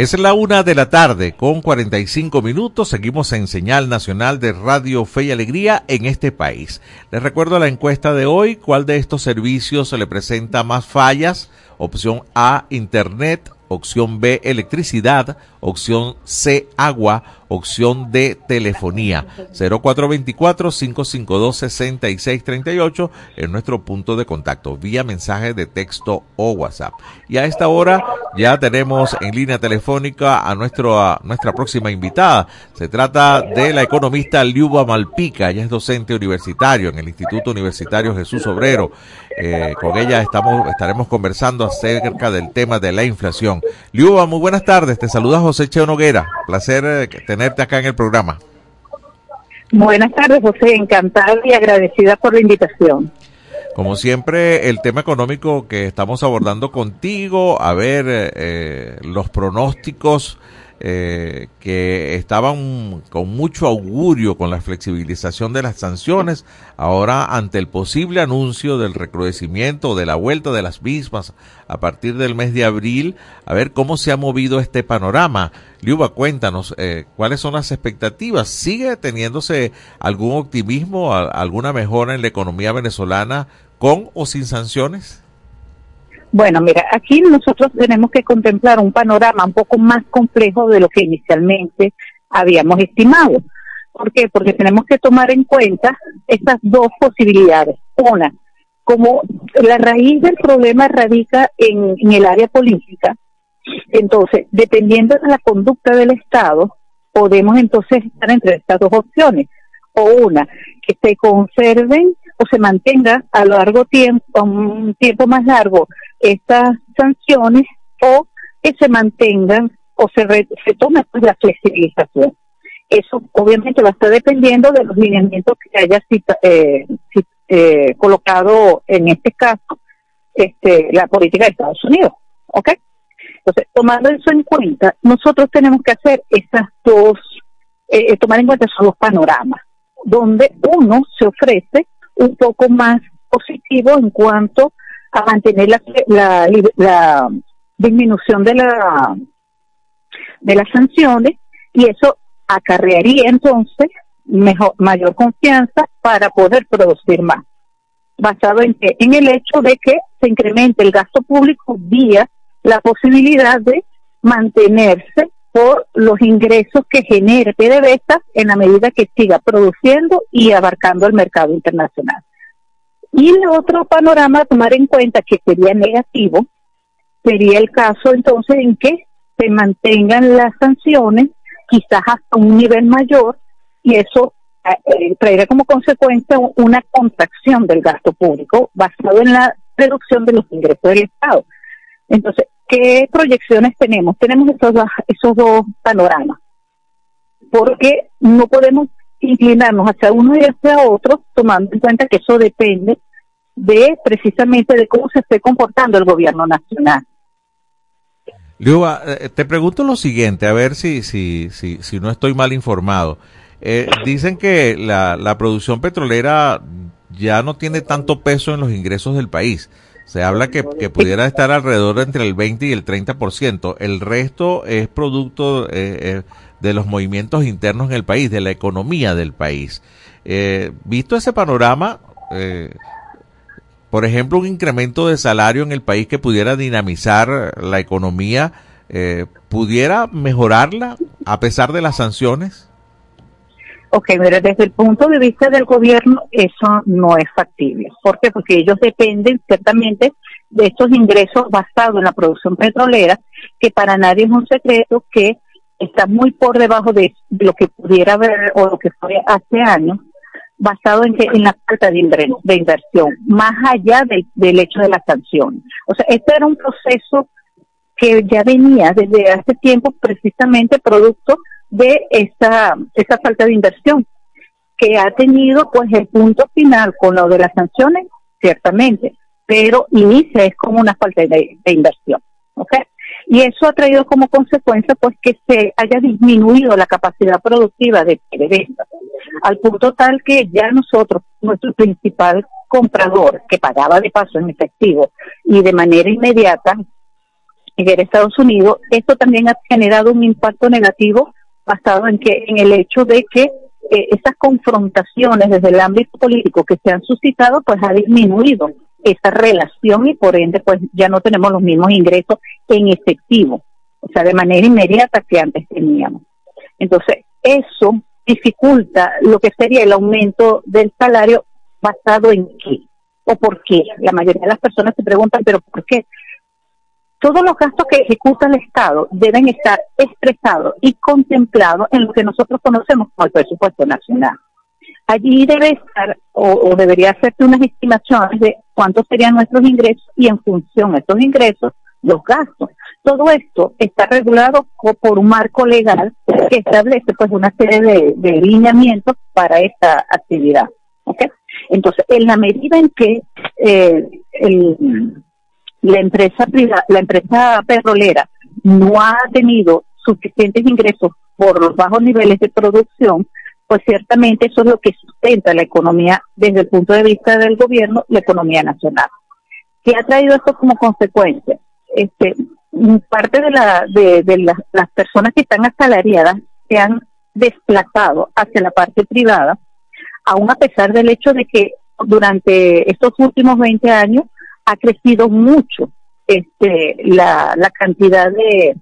Es la una de la tarde con 45 minutos. Seguimos en señal nacional de Radio Fe y Alegría en este país. Les recuerdo la encuesta de hoy. ¿Cuál de estos servicios se le presenta más fallas? Opción A, Internet. Opción B, electricidad. Opción C, agua. Opción D, telefonía. 0424-552-6638 en nuestro punto de contacto, vía mensaje de texto o WhatsApp. Y a esta hora ya tenemos en línea telefónica a, nuestro, a nuestra próxima invitada. Se trata de la economista Liuba Malpica. Ella es docente universitario en el Instituto Universitario Jesús Obrero. Eh, con ella estamos, estaremos conversando acerca del tema de la inflación. Liuba, muy buenas tardes. Te saluda José Cheo Noguera. Placer eh, tenerte acá en el programa. Buenas tardes, José. Encantada y agradecida por la invitación. Como siempre, el tema económico que estamos abordando contigo, a ver eh, los pronósticos eh, que estaban con mucho augurio con la flexibilización de las sanciones, ahora ante el posible anuncio del recrudecimiento de la vuelta de las mismas a partir del mes de abril, a ver cómo se ha movido este panorama. Liuba, cuéntanos, eh, ¿cuáles son las expectativas? ¿Sigue teniéndose algún optimismo, alguna mejora en la economía venezolana con o sin sanciones? Bueno, mira, aquí nosotros tenemos que contemplar un panorama un poco más complejo de lo que inicialmente habíamos estimado. ¿Por qué? Porque tenemos que tomar en cuenta estas dos posibilidades. Una, como la raíz del problema radica en, el área política, entonces, dependiendo de la conducta del Estado, podemos entonces estar entre estas dos opciones. O una, que se conserven o se mantenga a largo tiempo, a un tiempo más largo, estas sanciones o que se mantengan o se, se tome pues la flexibilización. Eso obviamente va a estar dependiendo de los lineamientos que haya eh, eh, colocado en este caso este, la política de Estados Unidos. ¿Ok? Entonces, tomando eso en cuenta, nosotros tenemos que hacer esas dos, eh, tomar en cuenta esos dos panoramas, donde uno se ofrece un poco más positivo en cuanto a mantener la, la, disminución de la de las sanciones y eso acarrearía entonces mejor mayor confianza para poder producir más. Basado en en el hecho de que se incremente el gasto público vía la posibilidad de mantenerse por los ingresos que genere PDVSA en la medida que siga produciendo y abarcando el mercado internacional. Y el otro panorama a tomar en cuenta que sería negativo sería el caso entonces en que se mantengan las sanciones quizás hasta un nivel mayor y eso eh, traerá como consecuencia una contracción del gasto público basado en la reducción de los ingresos del Estado. Entonces, ¿qué proyecciones tenemos? Tenemos esos dos, esos dos panoramas, porque no podemos inclinarnos hacia uno y hacia otro, tomando en cuenta que eso depende de precisamente de cómo se esté comportando el gobierno nacional. Liuba, eh, te pregunto lo siguiente, a ver si, si, si, si no estoy mal informado. Eh, dicen que la, la producción petrolera ya no tiene tanto peso en los ingresos del país. Se habla que, que, pudiera estar alrededor entre el 20 y el 30%. El resto es producto eh, eh, de los movimientos internos en el país, de la economía del país. Eh, visto ese panorama, por ejemplo, un incremento de salario en el país que pudiera dinamizar la economía, ¿pudiera mejorarla a pesar de las sanciones? Ok, mira, desde el punto de vista del gobierno eso no es factible. ¿Por qué? Porque ellos dependen ciertamente de estos ingresos basados en la producción petrolera, que para nadie es un secreto que está muy por debajo de, lo que pudiera haber o lo que fue hace años, basado en que en la falta de, inversión, más allá del, hecho de las sanciones. O sea, este era un proceso que ya venía desde hace tiempo precisamente producto de esa, esa falta de inversión, que ha tenido pues el punto final con lo de las sanciones, ciertamente, pero inicia es como una falta de, inversión. ¿ok? Y eso ha traído como consecuencia pues que se haya disminuido la capacidad productiva de venta, al punto tal que ya nosotros, nuestro principal comprador, que pagaba de paso en efectivo y de manera inmediata, en Estados Unidos, esto también ha generado un impacto negativo basado en que en el hecho de que eh, esas confrontaciones desde el ámbito político que se han suscitado, pues ha disminuido esa relación y por ende, pues ya no tenemos los mismos ingresos en efectivo, o sea, de manera inmediata que antes teníamos. Entonces, eso dificulta lo que sería el aumento del salario basado en qué o por qué. La mayoría de las personas se preguntan, pero ¿por qué? Todos los gastos que ejecuta el Estado deben estar expresados y contemplados en lo que nosotros conocemos como el presupuesto nacional. Allí debe estar o, debería hacerse unas estimaciones de cuántos serían nuestros ingresos y en función de estos ingresos, los gastos. Todo esto está regulado por un marco legal que establece pues una serie de, de lineamientos para esta actividad. ¿okay? Entonces, en la medida en que eh, el, la empresa privada, la empresa petrolera no ha tenido suficientes ingresos por los bajos niveles de producción, pues ciertamente eso es lo que sustenta la economía desde el punto de vista del gobierno, la economía nacional. ¿Qué ha traído esto como consecuencia? Este, parte de, la, de, de las personas que están asalariadas se han desplazado hacia la parte privada, aún a pesar del hecho de que durante estos últimos 20 años ha crecido mucho este, la, la cantidad de,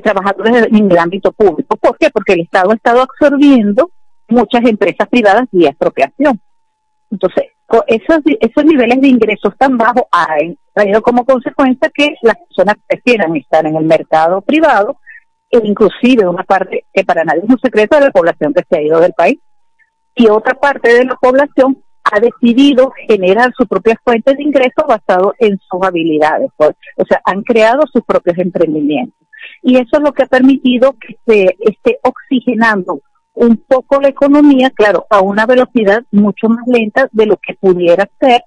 trabajadores en el ámbito público. ¿Por qué? Porque el Estado ha estado absorbiendo muchas empresas privadas y expropiación. Entonces, esos, esos niveles de ingresos tan bajos han traído como consecuencia que las personas prefieran estar en el mercado privado e inclusive una parte que para nadie es un secreto de la población que se ha ido del país y otra parte de la población ha decidido generar sus propias fuentes de ingresos basado en sus habilidades. Pues, o sea, han creado sus propios emprendimientos. Y eso es lo que ha permitido que se esté oxigenando un poco la economía, claro, a una velocidad mucho más lenta de lo que pudiera ser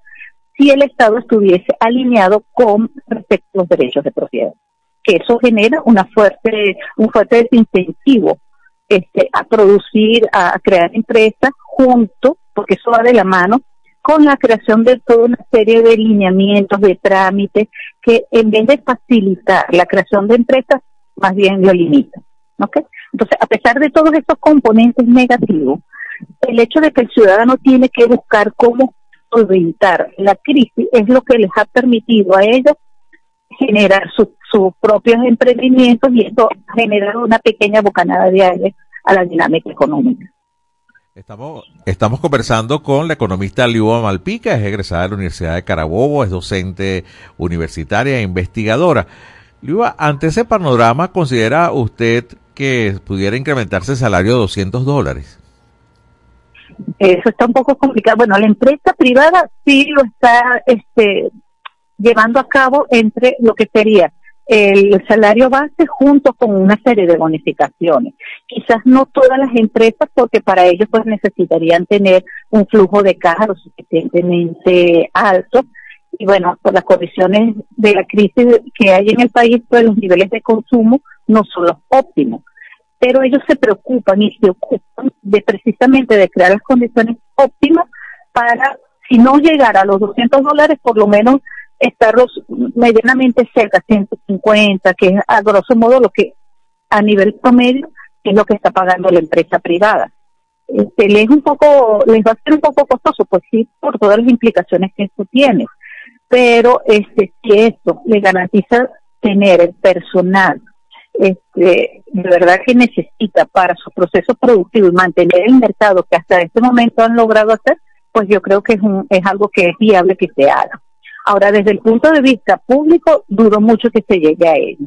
si el Estado estuviese alineado con respecto a los derechos de propiedad. Que eso genera una fuerte, un fuerte desincentivo este, a producir, a crear empresas junto porque eso va de la mano con la creación de toda una serie de lineamientos, de trámites, que en vez de facilitar la creación de empresas, más bien lo limitan. Entonces, a pesar de todos estos componentes negativos, el hecho de que el ciudadano tiene que buscar cómo solventar la crisis es lo que les ha permitido a ellos generar sus propios emprendimientos y esto ha generado una pequeña bocanada de aire a la dinámica económica. Estamos, estamos conversando con la economista Liuba Malpica, es egresada de la Universidad de Carabobo, es docente universitaria e investigadora. Liuba, ante ese panorama, ¿considera usted que pudiera incrementarse el salario de 200 dólares? Eso está un poco complicado. Bueno, la empresa privada sí lo está este, llevando a cabo entre lo que sería el salario base junto con una serie de bonificaciones. Quizás no todas las empresas, porque para ellos pues necesitarían tener un flujo de caja lo suficientemente alto. Y bueno, por las condiciones de la crisis que hay en el país, pues los niveles de consumo no son los óptimos. Pero ellos se preocupan y se ocupan de precisamente de crear las condiciones óptimas para, si no llegar a los 200 dólares, por lo menos estarlos medianamente cerca, 150, que es a grosso modo lo que a nivel promedio es lo que está pagando la empresa privada. Este, les, un poco, les va a ser un poco costoso, pues sí, por todas las implicaciones que esto tiene. Pero este, si esto le garantiza tener el personal este, de verdad que necesita para su proceso productivo y mantener el mercado que hasta este momento han logrado hacer, pues yo creo que es, un, es algo que es viable que se haga. Ahora, desde el punto de vista público, dudo mucho que se llegue a ello.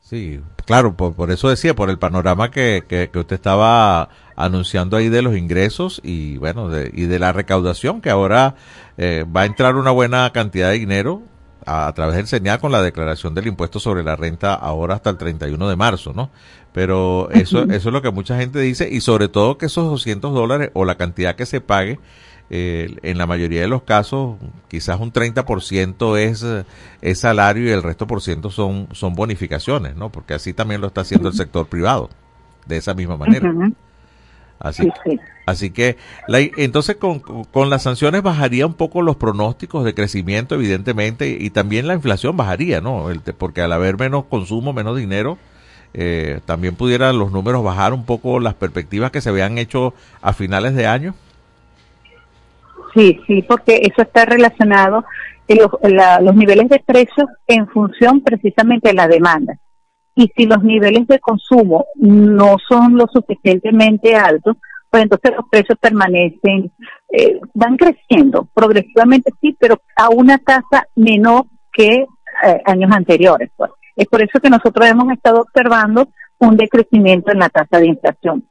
Sí, claro, por, eso decía, por el panorama que, que, usted estaba anunciando ahí de los ingresos y bueno, de, y de la recaudación, que ahora eh, va a entrar una buena cantidad de dinero a, través del señal con la declaración del impuesto sobre la renta ahora hasta el 31 de marzo, ¿no? Pero eso, eso es lo que mucha gente dice y sobre todo que esos 200 dólares o la cantidad que se pague eh, en la mayoría de los casos, quizás un 30% es, es salario y el resto por ciento son, son bonificaciones, ¿no? Porque así también lo está haciendo el sector privado, de esa misma manera. Así, así que, la, entonces con, con las sanciones bajaría un poco los pronósticos de crecimiento, evidentemente, y también la inflación bajaría, ¿no? El, porque al haber menos consumo, menos dinero, eh, también pudieran los números bajar un poco las perspectivas que se habían hecho a finales de año. Sí, sí, porque eso está relacionado en los, niveles de precios en función precisamente de la demanda. Y si los niveles de consumo no son lo suficientemente altos, pues entonces los precios permanecen, eh, van creciendo progresivamente, sí, pero a una tasa menor que eh, años anteriores. Pues. Es por eso que nosotros hemos estado observando un decrecimiento en la tasa de inflación.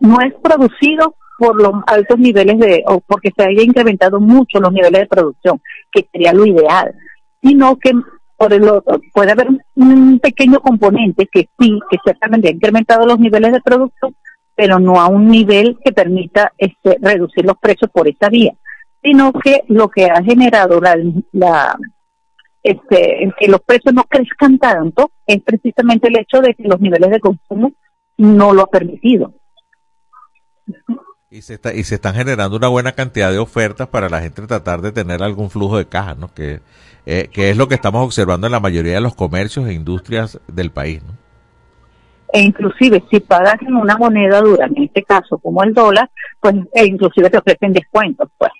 No es producido por los altos niveles de, o porque se haya incrementado mucho los niveles de producción, que sería lo ideal, sino que por el otro puede haber un, pequeño componente que sí, que ciertamente ha incrementado los niveles de producción, pero no a un nivel que permita este, reducir los precios por esa vía, sino que lo que ha generado la, la este, que los precios no crezcan tanto es precisamente el hecho de que los niveles de consumo no lo ha permitido. Y se, está, y se están generando una buena cantidad de ofertas para la gente tratar de tener algún flujo de caja, ¿no? Que, eh, que es lo que estamos observando en la mayoría de los comercios e industrias del país, ¿no? E inclusive si pagas en una moneda dura, en este caso como el dólar, pues e inclusive te ofrecen descuentos, pues.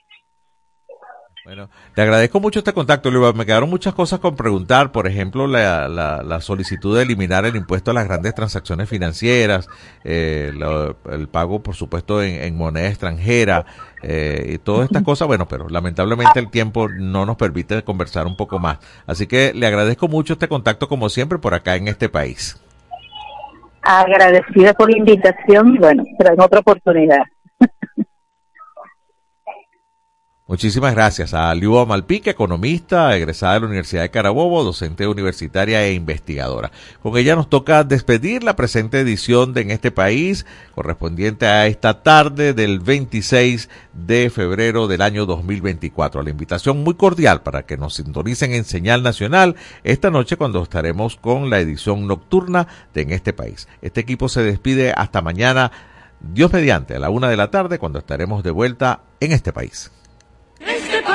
Bueno, le agradezco mucho este contacto, Luis. Me quedaron muchas cosas con preguntar, por ejemplo, la, la, solicitud de eliminar el impuesto a las grandes transacciones financieras, eh, el pago, por supuesto, en, moneda extranjera, eh, y todas estas cosas. Bueno, pero lamentablemente el tiempo no nos permite conversar un poco más. Así que le agradezco mucho este contacto, como siempre, por acá en este país. Agradecida por la invitación y bueno, pero en otra oportunidad. Muchísimas gracias a Liuba Malpique, economista, egresada de la Universidad de Carabobo, docente universitaria e investigadora. Con ella nos toca despedir la presente edición de En este país, correspondiente a esta tarde del 26 de febrero del año 2024. La invitación muy cordial para que nos sintonicen en señal nacional esta noche cuando estaremos con la edición nocturna de En este país. Este equipo se despide hasta mañana, Dios mediante, a la una de la tarde, cuando estaremos de vuelta en este país.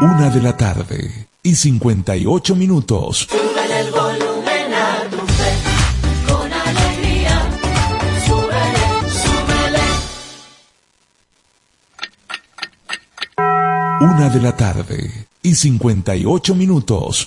Una de la tarde y 58 minutos. Sube el volumen a tu fe, con alegría. Súbele, súbele. Una de la tarde y 58 minutos.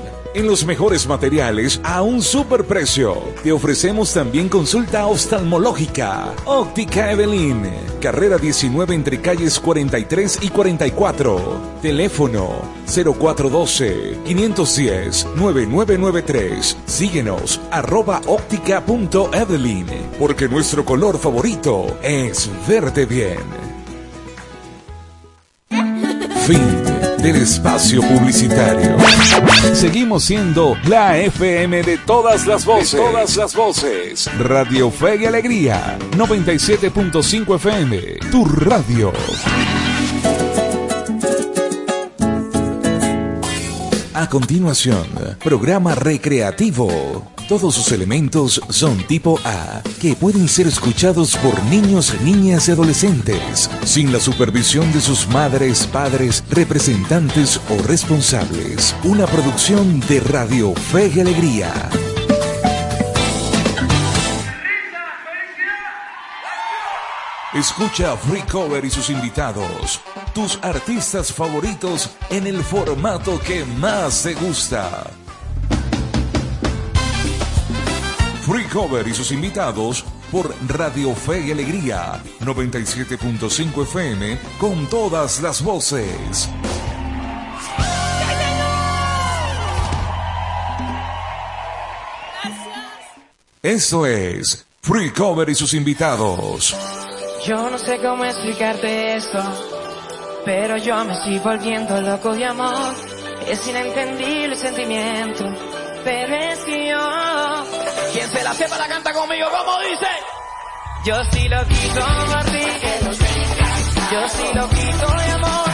en los mejores materiales a un superprecio. Te ofrecemos también consulta oftalmológica. Óptica Evelyn, carrera 19 entre calles 43 y 44. Teléfono 0412-510-9993. Síguenos arroba óptica.evelyn, porque nuestro color favorito es verde bien. Fin del espacio publicitario. Seguimos siendo la FM de todas las voces. todas las voces. Radio Fe y Alegría. 97.5 FM. Tu radio. A continuación, programa recreativo. Todos sus elementos son tipo A, que pueden ser escuchados por niños, niñas y adolescentes, sin la supervisión de sus madres, padres, representantes o responsables. Una producción de Radio Fe y Alegría. Escucha Free Cover y sus invitados, tus artistas favoritos en el formato que más te gusta. Free Cover y sus invitados por Radio Fe y Alegría 97.5 FM con todas las voces. Esto es Free Cover y sus invitados. Yo no sé cómo explicarte esto, pero yo me estoy volviendo loco de amor. Es inentendible el sentimiento, pero es que yo... Quien se la sepa la canta conmigo, como dice. Yo sí lo quito tengas. Yo sí lo quito de amor,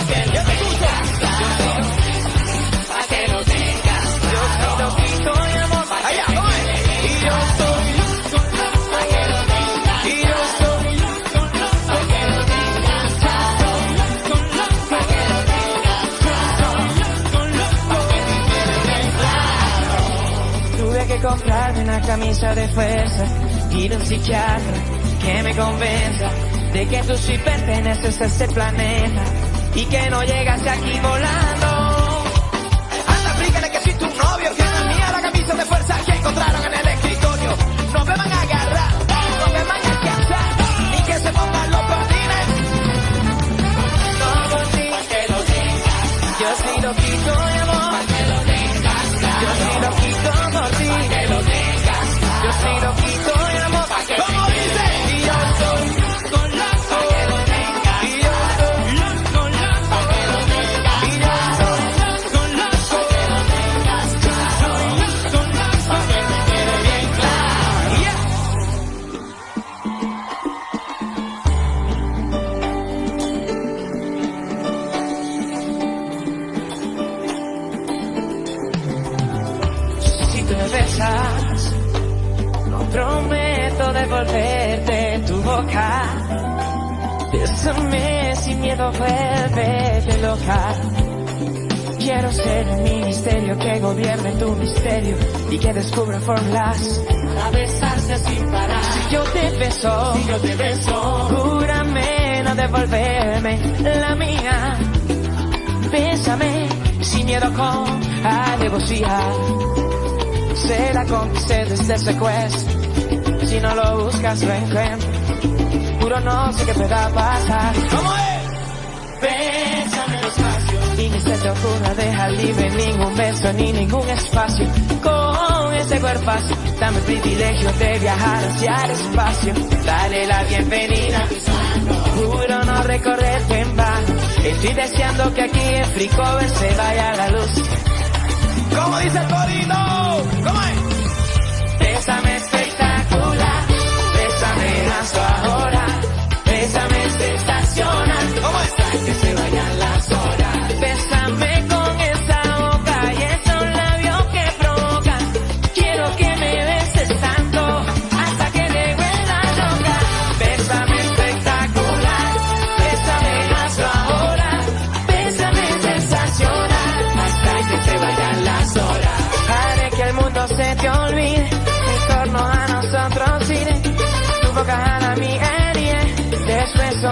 camisa de fuerza, a un psiquiatra que me convenza de que tú sí perteneces a este planeta y que no llegaste aquí volando. Bésame sin miedo, vuélvete loca. Quiero ser el ministerio que gobierne tu misterio y que descubra fórmulas Para besarte sin parar. Si yo te beso, Si yo te beso. júrame no devolverme la mía. Bésame sin miedo con alevosía. Será cómplice de este secuestro. Si no lo buscas, lo encuentro. No sé qué pueda pasar. ¿Cómo es? Bésame despacio. Y ni se te ocurra dejar libre ningún beso ni ningún espacio. Con ese cuerpazo, dame el privilegio de viajar hacia el espacio. Dale la bienvenida. Juro no recorrerte en vano. Estoy deseando que aquí en Fricover se vaya la luz. ¿Cómo dice el corito? ¿Cómo es? Sensacional.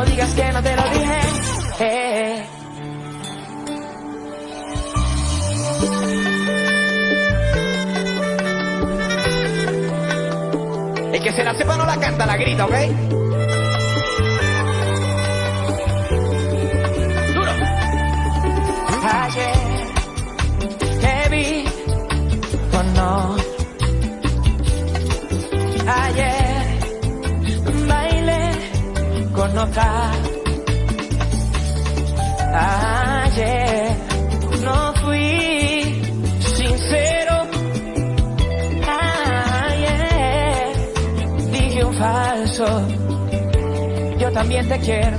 Digas que no te lo dije. Eh. El que se la sepa no la canta, la grita, ¿ok? Ayer no fui sincero. Ayer dije un falso. Yo también te quiero.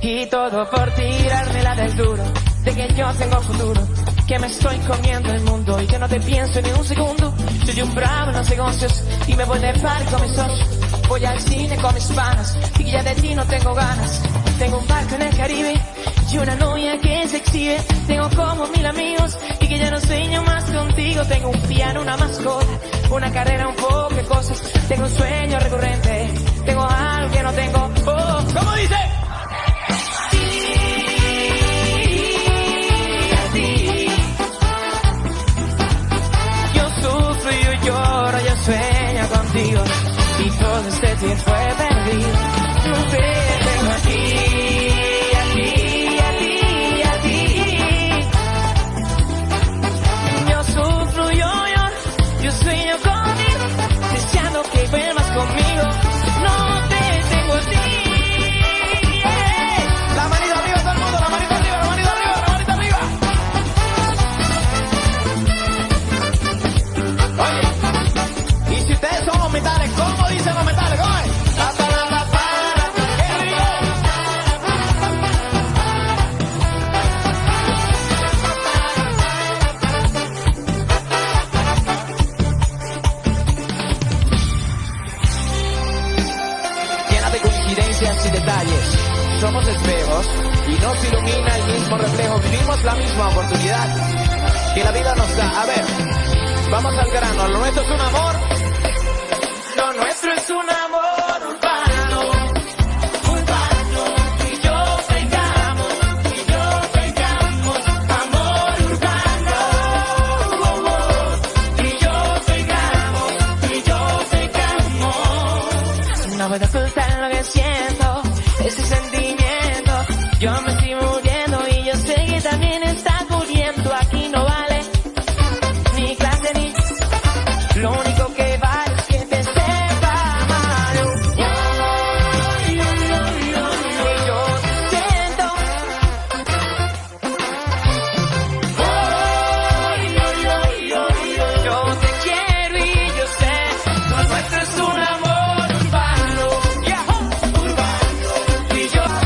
Y todo por tirarme la del duro. De que yo tengo futuro. Que me estoy comiendo el mundo y que no te pienso ni un segundo. Soy un bravo en los negocios y me voy de par con mis socios. Voy al cine con mis panas y ya de ti no tengo ganas. Tengo un barco en el Caribe y una novia que se exhibe. Tengo como mil amigos y que ya no sueño más contigo. Tengo un piano, una mascota, una carrera, un poco de cosas. Tengo un sueño recurrente. Tengo algo que no tengo.